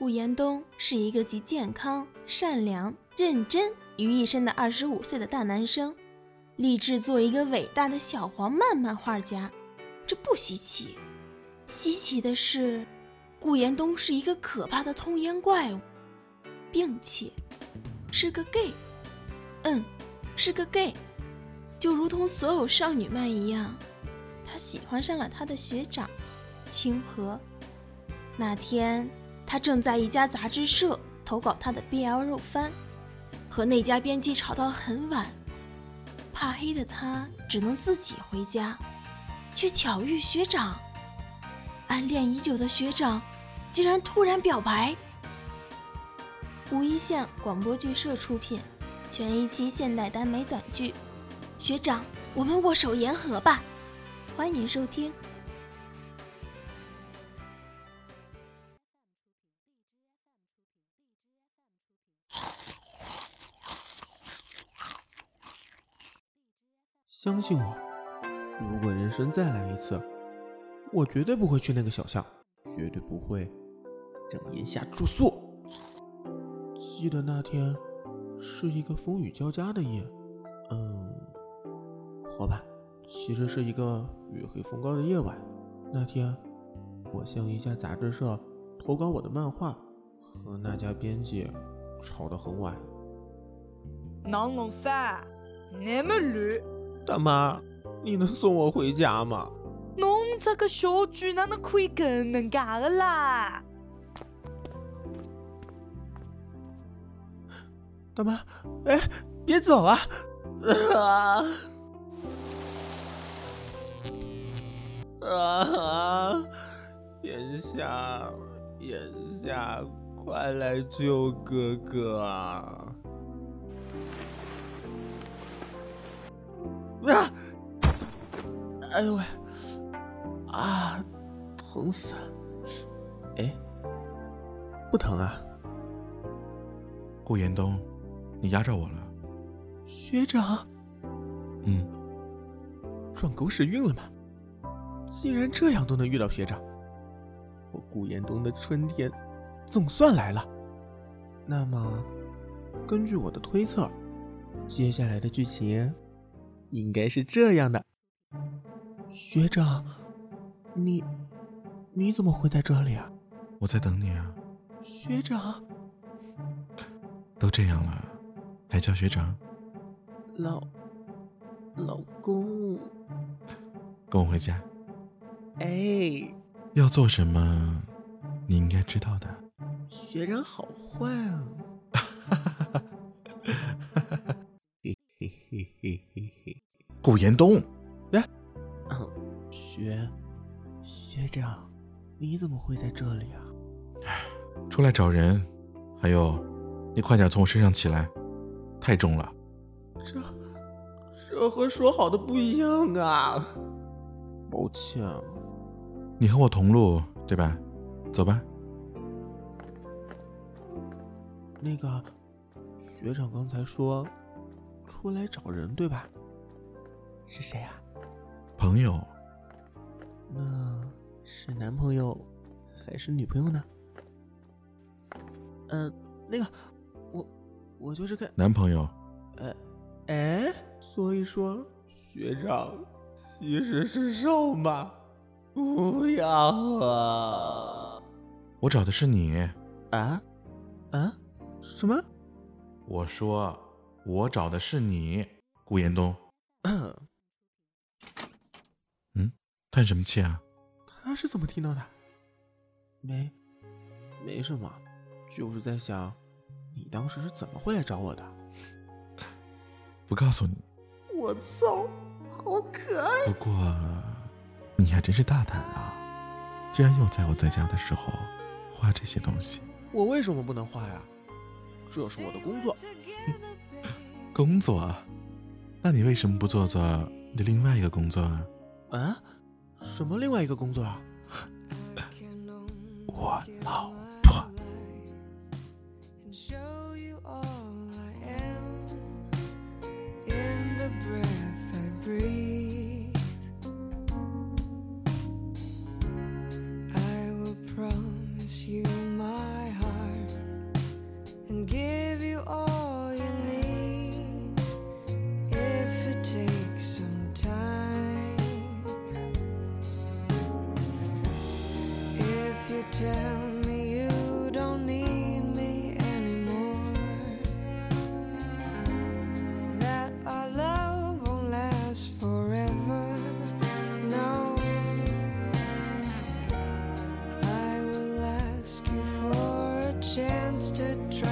顾延东是一个集健康、善良、认真于一身的二十五岁的大男生，立志做一个伟大的小黄漫漫画家，这不稀奇。稀奇的是，顾延东是一个可怕的通烟怪物，并且是个 gay。嗯，是个 gay，就如同所有少女漫一样，他喜欢上了他的学长清河。那天，他正在一家杂志社投稿他的 BL 肉番，和那家编辑吵到很晚。怕黑的他只能自己回家，却巧遇学长。暗恋已久的学长，竟然突然表白。无一线广播剧社出品。全一期现代耽美短剧，学长，我们握手言和吧！欢迎收听。相信我，如果人生再来一次，我绝对不会去那个小巷，绝对不会让炎夏住宿。记得那天。是一个风雨交加的夜，嗯，好吧，其实是一个月黑风高的夜晚。那天，我向一家杂志社投稿我的漫画，和那家编辑吵得很晚。能弄饭，那么累。大妈，你能送我回家吗？侬这个小猪哪能可以跟人家的啦？大妈，哎，别走啊！啊啊！眼下，眼下，快来救哥哥啊！啊！哎呦喂！啊，疼死！哎，不疼啊？顾延东。你压着我了，学长。嗯，撞狗屎运了吗？既然这样都能遇到学长，我顾延东的春天总算来了。那么，根据我的推测，接下来的剧情应该是这样的：学长，你你怎么会在这里啊？我在等你啊，学长。都这样了。还叫学长，老老公，跟我回家。哎，要做什么？你应该知道的。学长好坏啊！嘿嘿嘿嘿嘿嘿。顾延东，哎，学学长，你怎么会在这里啊？出来找人。还有，你快点从我身上起来。太重了，这这和说好的不一样啊！抱歉，你和我同路对吧？走吧。那个学长刚才说出来找人对吧？是谁啊？朋友。那是男朋友还是女朋友呢？嗯，那个。我我就是个男朋友，呃，哎，所以说学长其实是瘦吗？不要啊！我找的是你啊啊？什么？我说我找的是你，顾延东。嗯，叹什么气啊？他是怎么听到的？没，没什么，就是在想。你当时是怎么会来找我的？不告诉你。我操，好可爱！不过你还真是大胆啊，竟然又在我在家的时候画这些东西。我为什么不能画呀？这是我的工作。工作？那你为什么不做做你的另外一个工作啊？啊？什么另外一个工作啊？我老。To try.